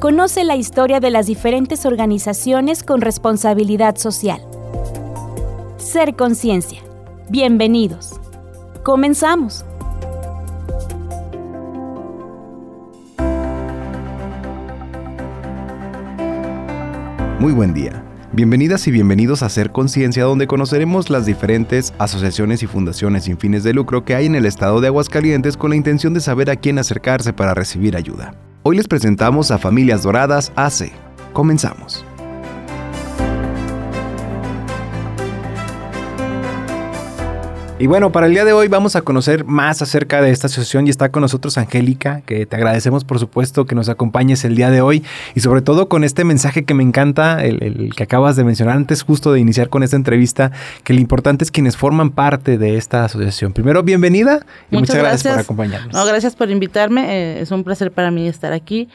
Conoce la historia de las diferentes organizaciones con responsabilidad social. Ser Conciencia. Bienvenidos. Comenzamos. Muy buen día. Bienvenidas y bienvenidos a Ser Conciencia, donde conoceremos las diferentes asociaciones y fundaciones sin fines de lucro que hay en el estado de Aguascalientes con la intención de saber a quién acercarse para recibir ayuda. Hoy les presentamos a Familias Doradas AC. Comenzamos. Y bueno, para el día de hoy vamos a conocer más acerca de esta asociación y está con nosotros Angélica, que te agradecemos por supuesto que nos acompañes el día de hoy y sobre todo con este mensaje que me encanta, el, que acabas de mencionar antes justo de iniciar con esta entrevista, que lo importante es quienes forman parte de esta asociación. Primero, bienvenida y muchas, gracias. por acompañarnos. No, gracias por invitarme, eh, es un placer para mí estar aquí.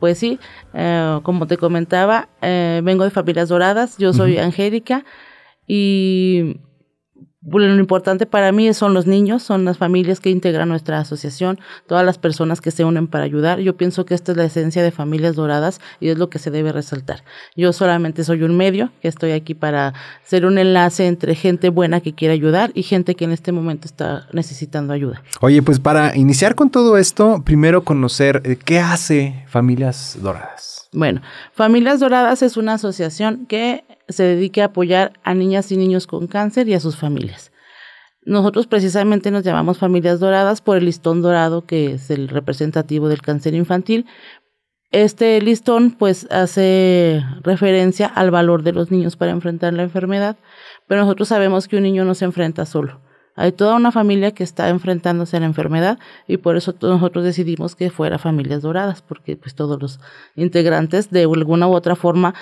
Pues sí, eh, como te comentaba, eh, vengo de Familias Doradas, yo soy Angélica y lo importante para mí son los niños, son las familias que integran nuestra asociación, todas las personas que se unen para ayudar. Yo pienso que esta es la esencia de Familias Doradas y es lo que se debe resaltar. Yo solamente soy un medio, que estoy aquí para ser un enlace entre gente buena que quiere ayudar y gente que en este momento está necesitando ayuda. Oye, pues para iniciar con todo esto, primero conocer eh, qué hace Familias Doradas. Bueno, Familias Doradas es una asociación que se dedique a apoyar a niñas y niños con cáncer y a sus familias. Nosotros precisamente nos llamamos Familias Doradas por el listón dorado que es el representativo del cáncer infantil. Este listón pues hace referencia al valor de los niños para enfrentar la enfermedad, pero nosotros sabemos que un niño no se enfrenta solo. Hay toda una familia que está enfrentándose a la enfermedad y por eso nosotros decidimos que fuera Familias Doradas, porque pues todos los integrantes de alguna u otra forma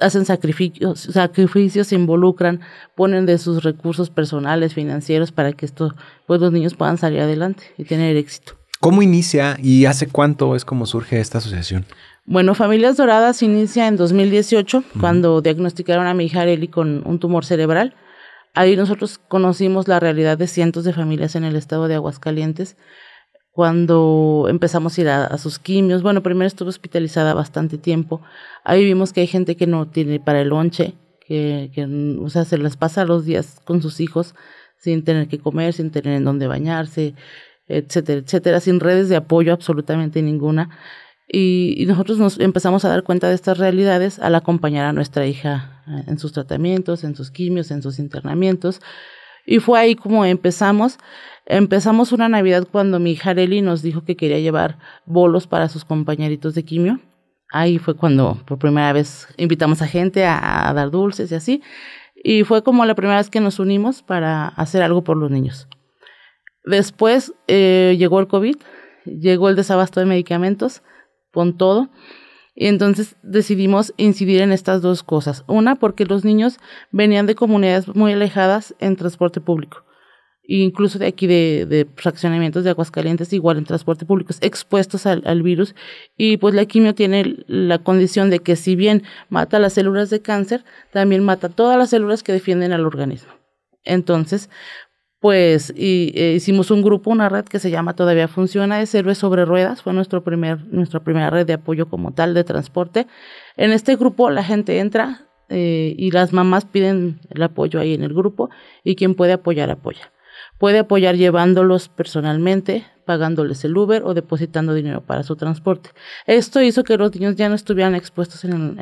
hacen sacrificios, sacrificios, se involucran, ponen de sus recursos personales, financieros, para que esto, pues los niños puedan salir adelante y tener éxito. ¿Cómo inicia y hace cuánto es como surge esta asociación? Bueno, Familias Doradas inicia en 2018, cuando diagnosticaron a mi hija Areli con un tumor cerebral. Ahí nosotros conocimos la realidad de cientos de familias en el estado de Aguascalientes cuando empezamos a ir a, sus quimios. Bueno, primero estuve hospitalizada bastante tiempo. Ahí vimos que hay gente que no tiene para el lonche, que, que o sea, se las pasa los días con sus hijos sin tener que comer, sin tener en dónde bañarse, etcétera, etcétera, sin redes de apoyo absolutamente ninguna. Y, y, nosotros nos empezamos a dar cuenta de estas realidades al acompañar a nuestra hija eh, en sus tratamientos, en sus quimios, en sus internamientos. Y fue ahí como empezamos. Empezamos una Navidad cuando mi hija Areli nos dijo que quería llevar bolos para sus compañeritos de quimio. Ahí fue cuando por primera vez invitamos a gente a, dar dulces y así. Y fue como la primera vez que nos unimos para hacer algo por los niños. Después eh, llegó el COVID, llegó el desabasto de medicamentos, con todo. Y entonces decidimos incidir en estas dos cosas. Una, porque los niños venían de comunidades muy alejadas en transporte público incluso de aquí de, fraccionamientos de Aguascalientes, igual en transporte público, expuestos al, virus. Y pues la quimio tiene la condición de que si bien mata las células de cáncer, también mata todas las células que defienden al organismo. Entonces, pues eh, hicimos un grupo, una red que se llama Todavía Funciona, es Héroes sobre Ruedas, fue nuestro primer, nuestra primera red de apoyo como tal de transporte. En este grupo la gente entra eh, y las mamás piden el apoyo ahí en el grupo y quien puede apoyar apoya. Puede apoyar llevándolos personalmente, pagándoles el Uber o depositando dinero para su transporte. Esto hizo que los niños ya no estuvieran expuestos en,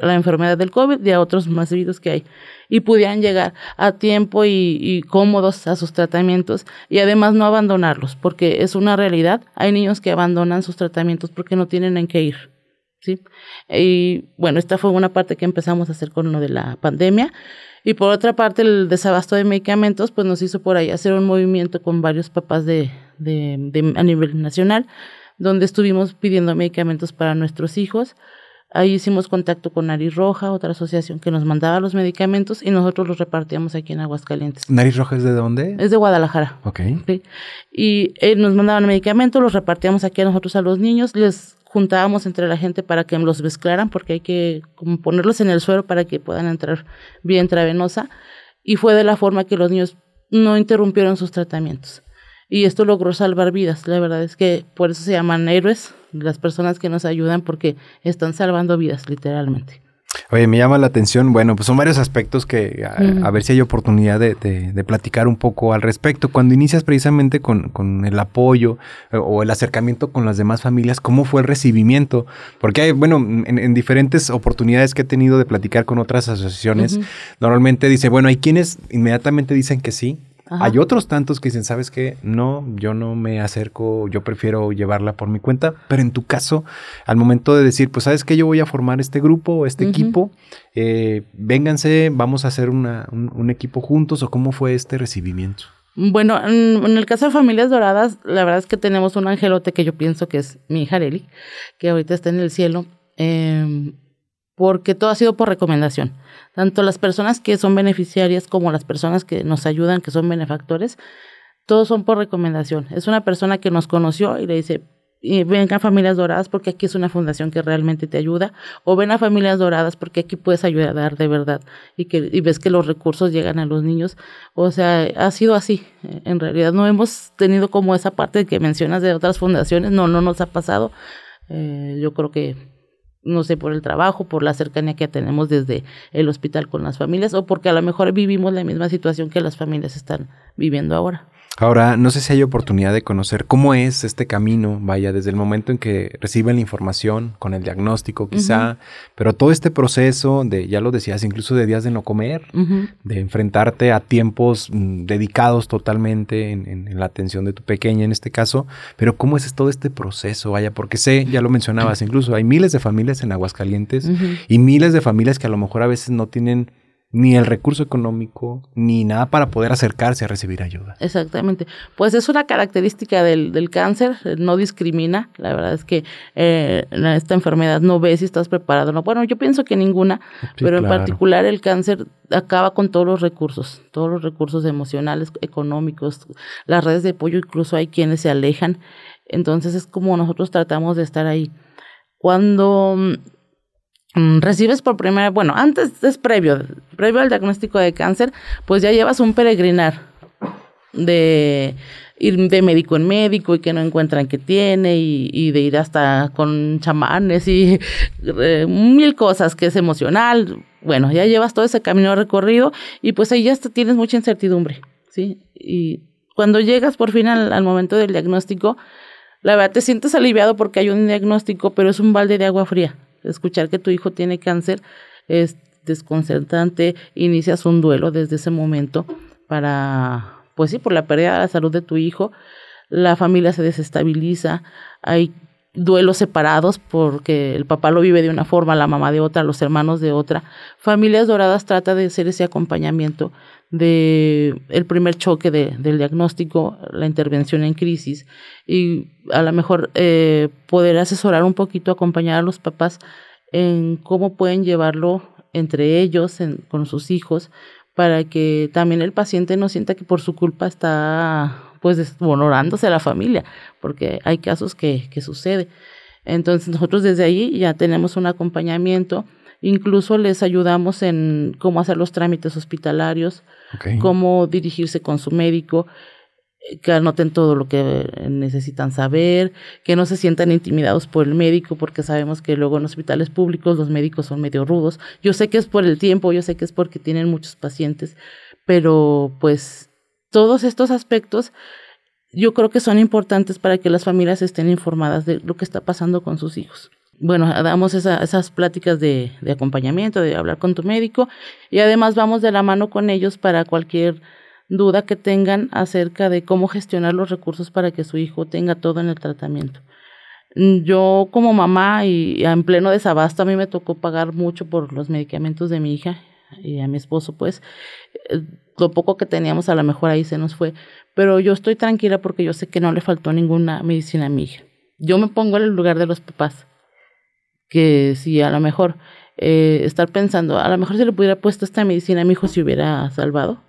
la enfermedad del COVID y a otros más virus que hay y pudieran llegar a tiempo y, cómodos a sus tratamientos y además no abandonarlos, porque es una realidad. Hay niños que abandonan sus tratamientos porque no tienen en qué ir. ¿sí? Y bueno, esta fue una parte que empezamos a hacer con lo de la pandemia. Y por otra parte, el desabasto de medicamentos, pues nos hizo por ahí hacer un movimiento con varios papás de, de, a nivel nacional, donde estuvimos pidiendo medicamentos para nuestros hijos. Ahí hicimos contacto con Nariz Roja, otra asociación que nos mandaba los medicamentos y nosotros los repartíamos aquí en Aguascalientes. ¿Nariz Roja es de dónde? Es de Guadalajara. Ok. Y eh, nos mandaban medicamentos, los repartíamos aquí a nosotros a los niños, les juntábamos entre la gente para que los mezclaran, porque hay que como ponerlos en el suelo para que puedan entrar vía intravenosa. Y fue de la forma que los niños no interrumpieron sus tratamientos. y esto logró salvar vidas. La verdad es que por eso se llaman héroes las personas que nos ayudan porque están salvando vidas literalmente. Oye, me llama la atención, bueno, pues son varios aspectos que a, ver si hay oportunidad de, platicar un poco al respecto. Cuando inicias precisamente con, el apoyo eh, o el acercamiento con las demás familias, ¿cómo fue el recibimiento? Porque hay, bueno, en, diferentes oportunidades que he tenido de platicar con otras asociaciones, normalmente dice, bueno, hay quienes inmediatamente dicen que sí, hay otros tantos que dicen, ¿sabes qué? No, yo no me acerco, yo prefiero llevarla por mi cuenta, pero en tu caso, al momento de decir, pues, ¿sabes qué? Yo voy a formar este grupo, este equipo, eh, vénganse, vamos a hacer un, equipo juntos, o cómo fue este recibimiento? Bueno, en, el caso de Familias Doradas, la verdad es que tenemos un angelote que yo pienso que es mi hija Areli, que ahorita está en el cielo. Eh, porque todo ha sido por recomendación. Tanto las personas que son beneficiarias como las personas que nos ayudan, que son benefactores, todos son por recomendación. Es una persona que nos conoció y le dice, ven a Familias Doradas porque aquí es una fundación que realmente te ayuda, o ven a Familias Doradas porque aquí puedes ayudar de verdad y que y ves que los recursos llegan a los niños. O sea, ha sido así. En realidad no hemos tenido como esa parte que mencionas de otras fundaciones, no, no nos ha pasado. Eh, yo creo que no sé, por el trabajo, por la cercanía que tenemos desde el hospital con las familias o porque a lo mejor vivimos la misma situación que las familias están viviendo ahora. Ahora, no sé si hay oportunidad de conocer cómo es este camino, vaya, desde el momento en que reciben la información, con el diagnóstico quizá, pero todo este proceso de, ya lo decías, incluso de días de no comer, de enfrentarte a tiempos mm, dedicados totalmente en, la atención de tu pequeña en este caso, pero cómo es todo este proceso, vaya, porque sé, ya lo mencionabas, incluso hay miles de familias en Aguascalientes y miles de familias que a lo mejor a veces no tienen ni el recurso económico, ni nada para poder acercarse a recibir ayuda. Exactamente. Pues es una característica del, del cáncer, no discrimina. La verdad es que eh, esta enfermedad no ve si estás preparado no. Bueno, yo pienso que ninguna, pero en particular el cáncer acaba con todos los recursos, todos los recursos emocionales, económicos, las redes de apoyo, incluso hay quienes se alejan. Entonces es como nosotros tratamos de estar ahí. Cuando Mm, recibes por primera, bueno, antes es previo, previo al diagnóstico de cáncer, pues ya llevas un peregrinar de ir de médico en médico y que no encuentran qué tiene y, de ir hasta con chamanes y eh, mil cosas que es emocional. Bueno, ya llevas todo ese camino recorrido y pues ahí ya tienes mucha incertidumbre, ¿sí? Y cuando llegas por fin al, al momento del diagnóstico, la verdad te sientes aliviado porque hay un diagnóstico, pero es un balde de agua fría escuchar que tu hijo tiene cáncer es desconcertante, inicias un duelo desde ese momento para, pues sí, por la pérdida de la salud de tu hijo, la familia se desestabiliza, hay duelos separados porque el papá lo vive de una forma, la mamá de otra, los hermanos de otra. Familias Doradas trata de hacer ese acompañamiento de el primer choque de, del diagnóstico, la intervención en crisis y a lo mejor eh, poder asesorar un poquito, acompañar a los papás en cómo pueden llevarlo entre ellos, con sus hijos, para que también el paciente no sienta que por su culpa está pues deshonorándose a la familia, porque hay casos que, que sucede. Entonces nosotros desde ahí ya tenemos un acompañamiento, incluso les ayudamos en cómo hacer los trámites hospitalarios, cómo dirigirse con su médico, que anoten todo lo que necesitan saber, que no se sientan intimidados por el médico, porque sabemos que luego en hospitales públicos los médicos son medio rudos. Yo sé que es por el tiempo, yo sé que es porque tienen muchos pacientes, pero pues todos estos aspectos yo creo que son importantes para que las familias estén informadas de lo que está pasando con sus hijos. Bueno, damos esas pláticas de, acompañamiento, de hablar con tu médico y además vamos de la mano con ellos para cualquier duda que tengan acerca de cómo gestionar los recursos para que su hijo tenga todo en el tratamiento. Yo como mamá y en pleno desabasto a mí me tocó pagar mucho por los medicamentos de mi hija y a mi esposo pues eh, lo poco que teníamos a lo mejor ahí se nos fue, pero yo estoy tranquila porque yo sé que no le faltó ninguna medicina a mi hija. Yo me pongo en el lugar de los papás, que si a lo mejor eh, estar pensando, a lo mejor si le pudiera puesto esta medicina a mi hijo se hubiera salvado.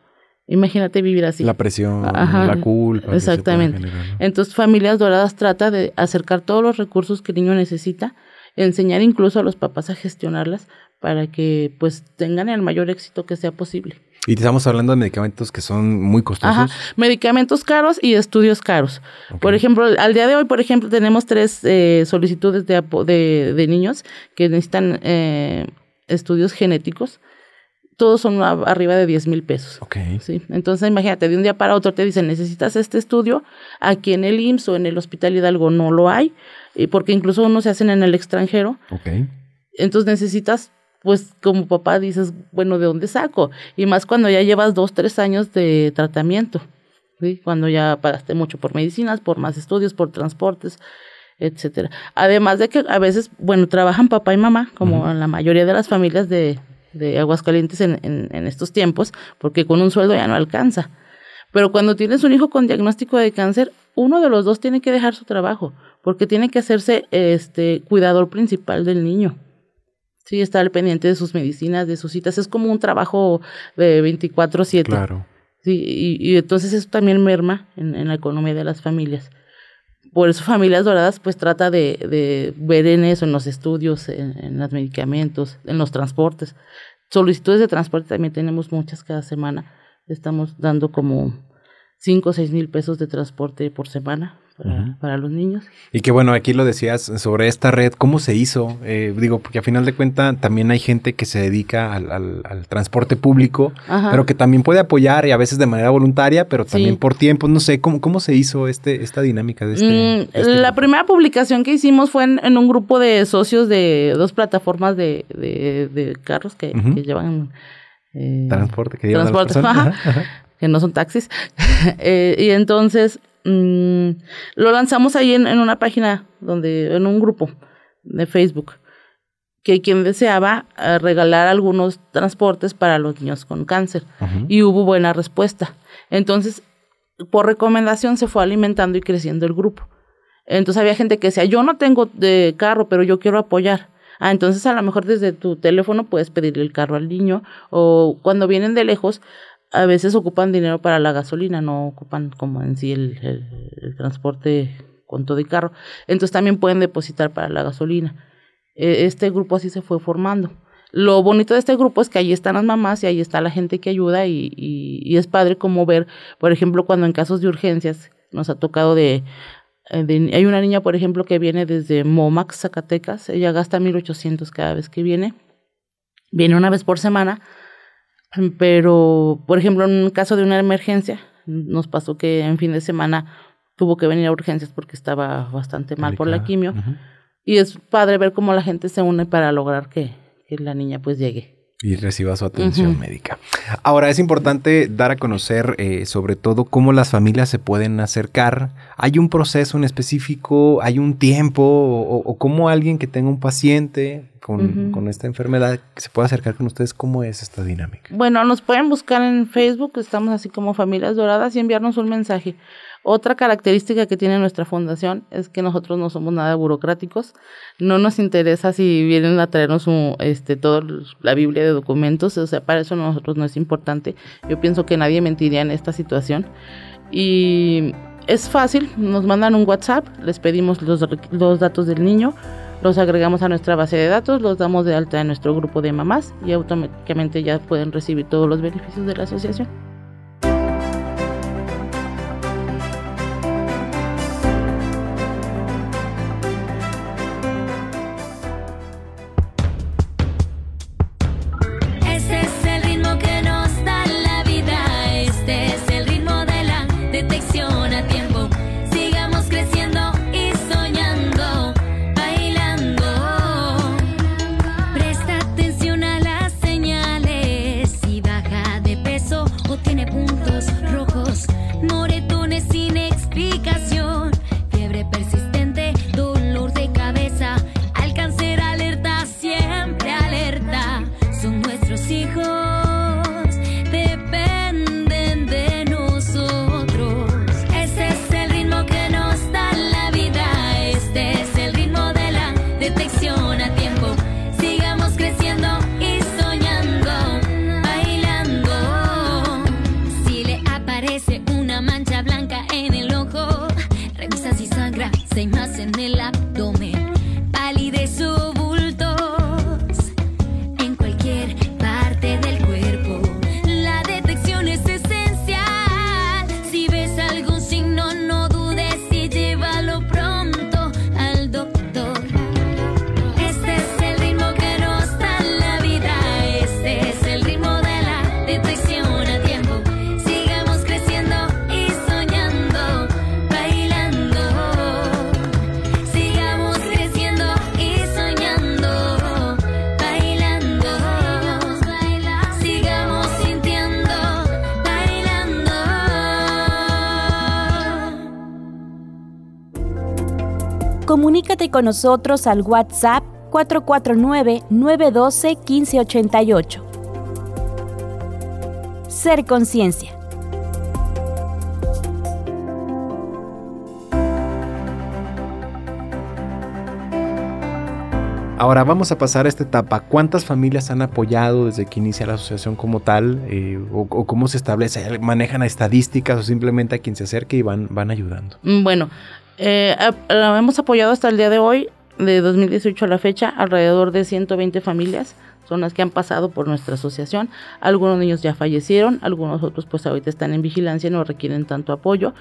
Imagínate vivir así. La presión, la culpa. Exactamente. Entonces, Familias Doradas trata de acercar todos los recursos que el niño necesita, enseñar incluso a los papás a gestionarlas para que pues tengan el mayor éxito que sea posible. Y estamos hablando de medicamentos que son muy costosos. Ajá, medicamentos caros y estudios caros. Por ejemplo, al día de hoy, por ejemplo, tenemos tres eh, solicitudes de, de, de, niños que necesitan eh, estudios genéticos. Todos son arriba de 10 mil pesos. Ok. ¿sí? Entonces, imagínate, de un día para otro te dicen, necesitas este estudio. Aquí en el IMSS o en el Hospital Hidalgo no lo hay, porque incluso unos se hacen en el extranjero. Ok. Entonces necesitas pues como papá dices, bueno, ¿de dónde saco? Y más cuando ya llevas dos, tres años de tratamiento, ¿sí? Cuando ya pagaste mucho por medicinas, por más estudios, por transportes, etcétera. Además de que a veces, bueno, trabajan papá y mamá, como la mayoría de las familias de, de Aguascalientes en, en, en estos tiempos, porque con un sueldo ya no alcanza. Pero cuando tienes un hijo con diagnóstico de cáncer, uno de los dos tiene que dejar su trabajo, porque tiene que hacerse este cuidador principal del niño. Sí, estar pendiente de sus medicinas, de sus citas. Es como un trabajo de 24/7. Claro. Sí, y, entonces eso también merma en, la economía de las familias. Por eso Familias Doradas pues trata de, de ver en eso, en los estudios, en, en, los medicamentos, en los transportes. Solicitudes de transporte también tenemos muchas cada semana. Estamos dando como 5 o 6 mil pesos de transporte por semana para, los niños. Y que bueno, aquí lo decías sobre esta red, ¿cómo se hizo? Eh, digo, porque a final de cuentas también hay gente que se dedica al, transporte público, pero que también puede apoyar y a veces de manera voluntaria, pero también por tiempo, no sé, ¿cómo, cómo se hizo este, esta dinámica de este? Mm, este la primera publicación que hicimos fue en, un grupo de socios de dos plataformas de, de, carros que, llevan... Eh, transporte, que llevan transporte, que no son taxis. Eh, y entonces Mm, lo lanzamos ahí en, una página donde, en un grupo de Facebook, que quien deseaba eh, regalar algunos transportes para los niños con cáncer. Y hubo buena respuesta. Entonces, por recomendación se fue alimentando y creciendo el grupo. Entonces había gente que decía, yo no tengo de carro, pero yo quiero apoyar. Ah, entonces a lo mejor desde tu teléfono puedes pedirle el carro al niño o cuando vienen de lejos, a veces ocupan dinero para la gasolina, no ocupan como en sí el, transporte con todo y carro. Entonces también pueden depositar para la gasolina. E, este grupo así se fue formando. Lo bonito de este grupo es que ahí están las mamás y ahí está la gente que ayuda y, es padre como ver, por ejemplo, cuando en casos de urgencias nos ha tocado de, de hay una niña, por ejemplo, que viene desde Momax, Zacatecas, ella gasta 1.800 cada vez que viene, viene una vez por semana, pero, por ejemplo, en un caso de una emergencia, nos pasó que en fin de semana tuvo que venir a urgencias porque estaba bastante mal por la quimio. Y es padre ver cómo la gente se une para lograr que, que la niña pues llegue y reciba su atención médica. Ahora es importante dar a conocer eh, sobre todo cómo las familias se pueden acercar. ¿Hay un proceso en específico? ¿Hay un tiempo? ¿O, cómo alguien que tenga un paciente con, con, esta enfermedad se puede acercar con ustedes? ¿Cómo es esta dinámica? Bueno, nos pueden buscar en Facebook, estamos así como Familias Doradas y enviarnos un mensaje. Otra característica que tiene nuestra fundación es que nosotros no somos nada burocráticos. No nos interesa si vienen a traernos este, toda la Biblia de documentos. O sea, para eso nosotros no es importante. Yo pienso que nadie mentiría en esta situación. Y es fácil, nos mandan un WhatsApp, les pedimos los, los datos del niño, los agregamos a nuestra base de datos, los damos de alta en nuestro grupo de mamás y automáticamente ya pueden recibir todos los beneficios de la asociación. Con nosotros al WhatsApp 449-912-1588. Ser conciencia. Ahora vamos a pasar a esta etapa. ¿Cuántas familias han apoyado desde que inicia la asociación como tal? Eh, o, cómo se establece? ¿Manejan estadísticas o simplemente a quien se acerque y van, van ayudando? Mm, bueno, eh, hemos apoyado hasta el día de hoy de 2018 a la fecha, alrededor de 120 familias son las que han pasado por nuestra asociación. Algunos niños ya fallecieron, algunos otros pues ahorita están en vigilancia y no requieren tanto apoyo,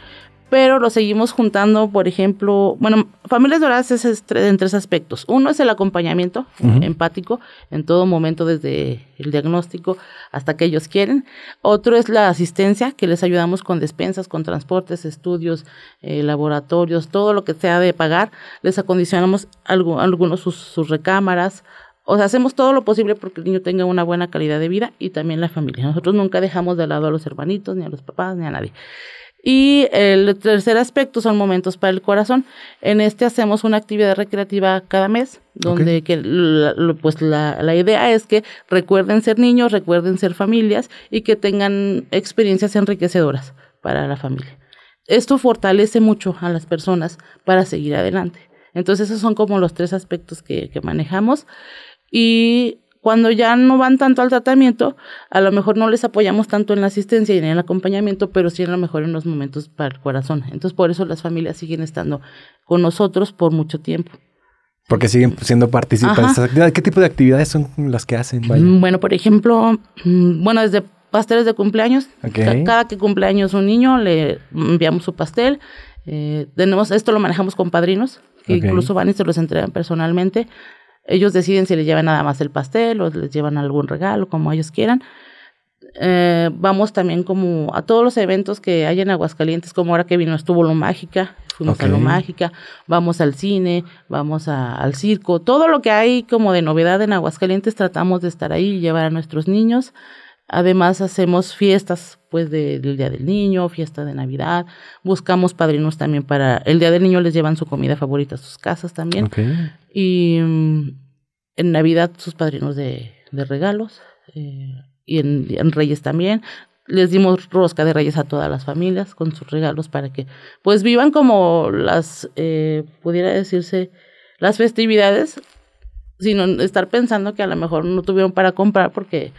pero lo seguimos juntando, por ejemplo, bueno, Familias Doradas es en tres aspectos. Uno es el acompañamiento empático en todo momento, desde el diagnóstico hasta que ellos quieren. Otro es la asistencia, que les ayudamos con despensas, con transportes, estudios, eh, laboratorios, todo lo que sea de pagar. Les acondicionamos algo, algunos sus, sus recámaras, o sea, hacemos todo lo posible porque el niño tenga una buena calidad de vida y también la familia. Nosotros nunca dejamos de lado a los hermanitos, ni a los papás, ni a nadie. Y el tercer aspecto son momentos para el corazón. En este hacemos una actividad recreativa cada mes, donde que pues la, la, idea es que recuerden ser niños, recuerden ser familias y que tengan experiencias enriquecedoras para la familia. Esto fortalece mucho a las personas para seguir adelante. Entonces esos son como los tres aspectos que, que manejamos. Y cuando ya no van tanto al tratamiento, a lo mejor no les apoyamos tanto en la asistencia y en el acompañamiento, pero sí a lo mejor en los momentos para el corazón. Entonces, por eso las familias siguen estando con nosotros por mucho tiempo. Porque siguen siendo participantes. ¿Qué tipo de actividades son las que hacen? Mm, bueno, por ejemplo, mm, bueno, desde pasteles de cumpleaños. Cada que cumpleaños un niño le enviamos su pastel. Eh, tenemos, esto lo manejamos con padrinos, que incluso van y se los entregan personalmente. Ellos deciden si les llevan nada más el pastel o les llevan algún regalo, como ellos quieran. Eh, vamos también como a todos los eventos que hay en Aguascalientes, como ahora que vino estuvo Lo Mágica, fuimos a Lo Mágica, vamos al cine, vamos al circo, todo lo que hay como de novedad en Aguascalientes tratamos de estar ahí y llevar a nuestros niños. Además hacemos fiestas pues del Día del Niño, fiesta de Navidad, buscamos padrinos también para el Día del Niño les llevan su comida favorita a sus casas también. Y mm, en Navidad sus padrinos de, regalos eh, y en, Reyes también. Les dimos rosca de Reyes a todas las familias con sus regalos para que pues vivan como las, eh, pudiera decirse, las festividades, sino estar pensando que a lo mejor no tuvieron para comprar porque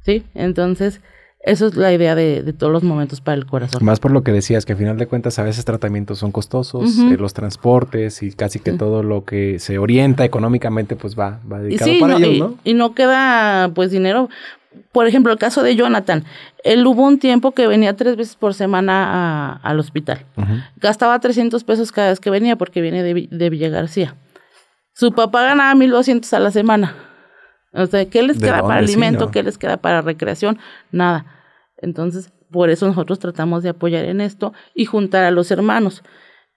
¿sí? Entonces, eso es la idea de, todos los momentos para el corazón. Más por lo que decías, que a final de cuentas a veces tratamientos son costosos, eh, los transportes y casi que todo lo que se orienta económicamente pues va, va dedicado para ellos, ¿no? Y, no queda pues dinero. Por ejemplo, el caso de Jonathan, él hubo un tiempo que venía tres veces por semana al hospital. Gastaba 300 pesos cada vez que venía porque viene de, de Villa García. Su papá ganaba 1200 a la semana o sea, ¿qué les queda para alimento? ¿Qué les queda para recreación? Nada. Entonces, por eso nosotros tratamos de apoyar en esto y juntar a los hermanos.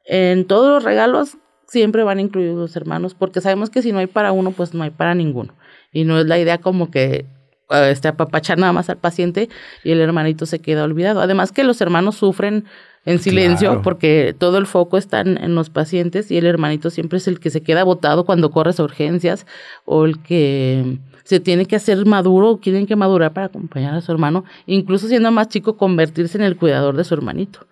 En todos los regalos siempre van incluidos los hermanos, porque sabemos que si no hay para uno, pues no hay para ninguno. Y no es la idea como que uh, este, apapachar nada más al paciente y el hermanito se queda olvidado. Además que los hermanos sufren en silencio porque todo el foco está en, los pacientes y el hermanito siempre es el que se queda botado cuando corres a urgencias o el que se tiene que hacer maduro o tienen que madurar para acompañar a su hermano, incluso siendo más chico convertirse en el cuidador de su hermanito.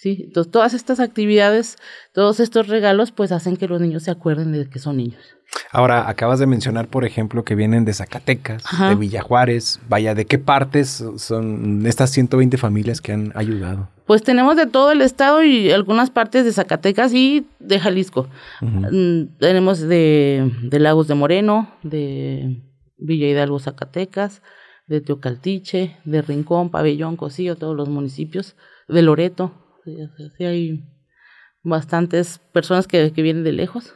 ¿Sí? Entonces, todas estas actividades, todos estos regalos, pues hacen que los niños se acuerden de que son niños. Ahora, acabas de mencionar, por ejemplo, que vienen de Zacatecas, de Villajuárez. Vaya, ¿de qué partes son estas 120 familias que han ayudado? Pues tenemos de todo el estado y algunas partes de Zacatecas y de Jalisco. Mm, tenemos de, de Lagos de Moreno, de Villa Hidalgo, Zacatecas, de Teocaltiche, de Rincón, Pabellón, Cosío, todos los municipios, de Loreto, sí, hay bastantes personas que, que vienen de lejos.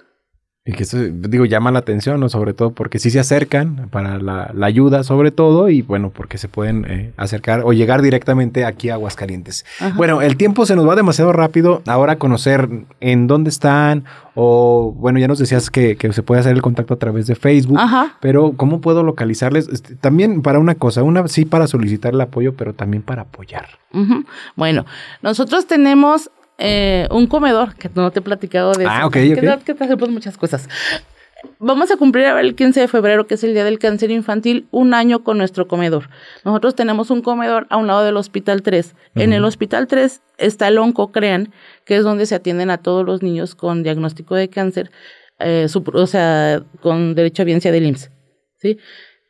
Y que eso, digo, llama la atención, ¿no? Sobre todo porque sí se acercan para la, ayuda, sobre todo, y bueno, porque se pueden eh, acercar o llegar directamente aquí a Aguascalientes. Bueno, el tiempo se nos va demasiado rápido. Ahora conocer en dónde están, o bueno, ya nos decías que, se puede hacer el contacto a través de Facebook, pero ¿cómo puedo localizarles? Este, también para una cosa, una sí para solicitar el apoyo, pero también para apoyar. Bueno, nosotros tenemos eh, un comedor, que no te he platicado de Ah, eso. ok, que, te hacemos muchas cosas. Vamos a cumplir ahora el 15 de febrero, que es el Día del Cáncer Infantil, un año con nuestro comedor. Nosotros tenemos un comedor a un lado del Hospital 3. En el Hospital 3 está el Oncocrean, que es donde se atienden a todos los niños con diagnóstico de cáncer, eh, su- o sea, con derecho a biencia del IMSS. ¿sí?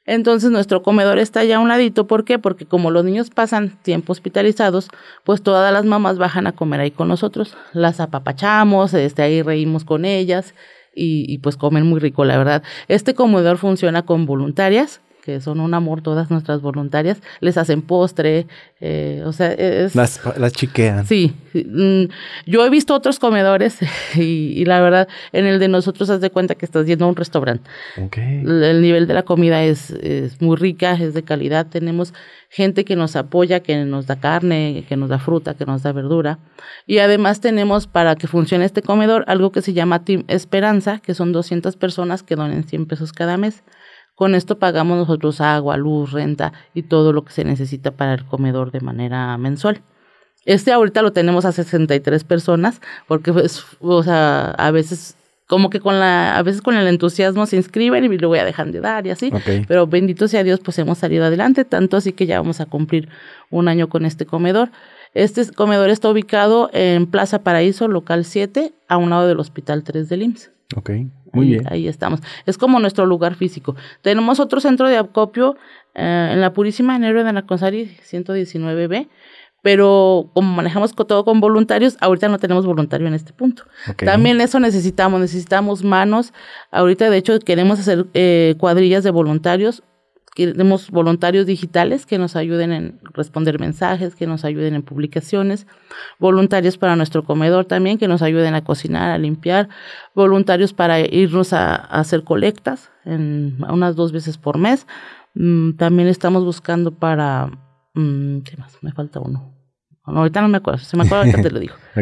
Entonces nuestro comedor está allá a un ladito, ¿por qué? Porque como los niños pasan tiempo hospitalizados, pues todas las mamás bajan a comer ahí con nosotros. Las apapachamos, este, ahí reímos con ellas y, pues comen muy rico, la verdad. Este comedor funciona con voluntarias, que son un amor todas nuestras voluntarias. Les hacen postre, eh, o sea, es... Las, las chiquean. Sí, mm, yo he visto otros comedores y, y la verdad, en el de nosotros haz de cuenta que estás yendo a un restaurante. Ok. El el nivel de la comida es, es muy rica, es de calidad. Tenemos gente que nos apoya, que nos da carne, que nos da fruta, que nos da verdura. Y además tenemos para que funcione este comedor algo que se llama Team Esperanza, que son 200 personas que donen 100 pesos cada mes. Con esto pagamos nosotros agua, luz, renta y todo lo que se necesita para el comedor de manera mensual. Este ahorita lo tenemos a 63 personas, porque pues, o sea, a veces como que con la, a veces con el entusiasmo se inscriben y luego ya dejan de dar y así. Pero bendito sea Dios, pues hemos salido adelante, tanto así que ya vamos a cumplir un año con este comedor. Este comedor está ubicado en Plaza Paraíso, local 7, a un lado del Hospital 3 del IMSS. Ok. Muy ahí, bien. Ahí estamos. Es como nuestro lugar físico. Tenemos otro centro de acopio eh, en la Purísima, en Héroe de Naconsari 119B, pero como manejamos todo con voluntarios, ahorita no tenemos voluntario en este punto. También eso necesitamos, necesitamos manos. Ahorita, de hecho, queremos hacer eh, cuadrillas de voluntarios. Queremos voluntarios digitales que nos ayuden en responder mensajes, que nos ayuden en publicaciones, voluntarios para nuestro comedor también, que nos ayuden a cocinar, a limpiar, voluntarios para irnos a, a hacer colectas en, unas dos veces por mes. Mm, también estamos buscando para... mm, ¿Qué más? Me falta uno. No, ahorita no me acuerdo. Si me acuerdo, ahorita te lo digo.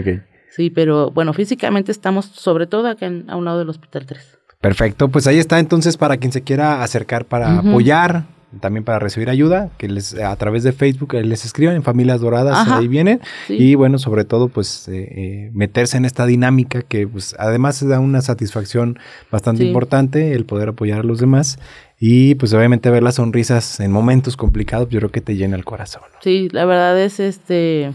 Sí, pero bueno, físicamente estamos sobre todo acá en- a un lado del Hospital 3. Perfecto, pues ahí está entonces para quien se quiera acercar para apoyar, también para recibir ayuda, que les a través de Facebook eh, les escriban en Familias Doradas, Ajá. ahí vienen. Sí. Y bueno, sobre todo pues eh, eh, meterse en esta dinámica que pues además da una satisfacción bastante Sí. importante el poder apoyar a los demás y pues obviamente ver las sonrisas en momentos complicados, yo creo que te llena el corazón. ¿no? Sí, la verdad es este.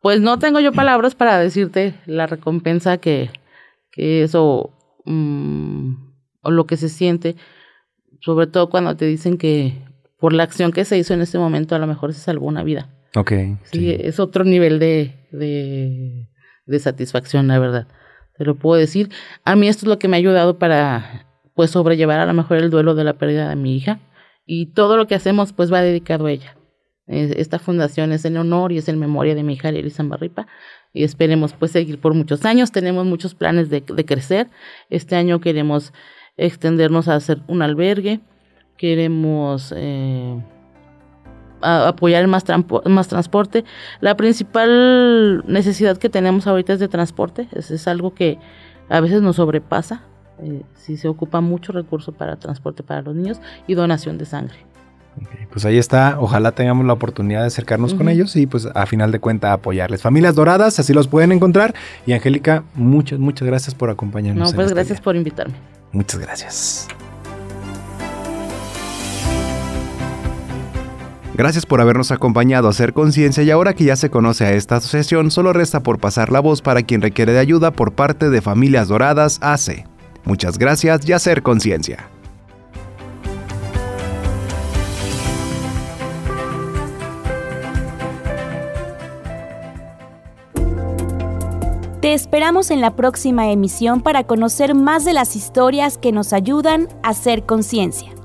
Pues no tengo yo palabras para decirte la recompensa que, que eso. Mm, o lo que se siente. Sobre todo cuando te dicen que por la acción que se hizo en ese momento a lo mejor se salvó una vida. Ok. Sí, sí. es otro nivel de, de, de satisfacción, la verdad. Te lo puedo decir. A mí esto es lo que me ha ayudado para pues sobrellevar a lo mejor el duelo de la pérdida de mi hija. Y todo lo que hacemos pues va dedicado a ella. Esta fundación es en honor y es en memoria de mi hija Elisa Barripa. Y esperemos pues seguir por muchos años. Tenemos muchos planes de, de crecer. Este año queremos extendernos a hacer un albergue. Queremos... eh, apoyar más, más transporte. La principal necesidad que tenemos ahorita es de transporte, es, es algo que a veces nos sobrepasa. Eh, sí se ocupa mucho recurso para transporte para los niños y donación de sangre. Pues ahí está, ojalá tengamos la oportunidad de acercarnos con ellos y pues a final de cuenta apoyarles. Familias Doradas, así los pueden encontrar. Y Angélica, muchas, muchas gracias por acompañarnos. No, pues este gracias día. por invitarme. Muchas gracias. Gracias por habernos acompañado a hacer conciencia y ahora que ya se conoce a esta asociación, solo resta por pasar la voz para quien requiere de ayuda por parte de Familias Doradas AC. Muchas gracias y hacer conciencia. Te esperamos en la próxima emisión para conocer más de las historias que nos ayudan a hacer conciencia.